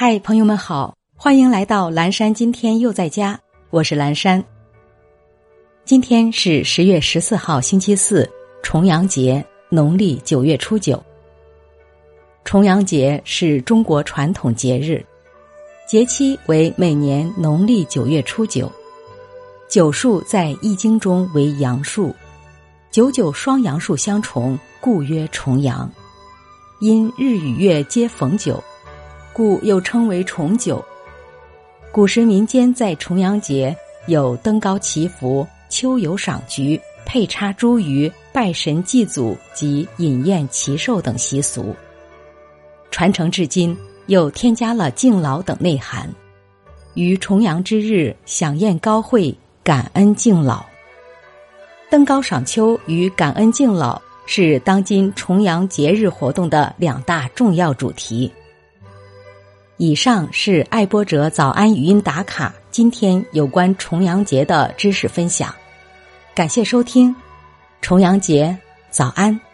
嗨，朋友们好，欢迎来到蓝山。今天又在家，我是蓝山。今天是十月十四号，星期四，重阳节，农历九月初九。重阳节是中国传统节日，节期为每年农历九月初九。九数在易经中为阳数，九九双阳数相重，故曰重阳。因日与月皆逢九，故又称为重九。古时民间在重阳节有登高祈福、秋游赏菊、配插茱萸、拜神祭祖及饮宴祈寿等习俗。传承至今，又添加了敬老等内涵。于重阳之日，享宴高会。感恩敬老，登高赏秋与感恩敬老是当今重阳节日活动的两大重要主题。以上是爱播者早安语音打卡，今天有关重阳节的知识分享，感谢收听，重阳节早安。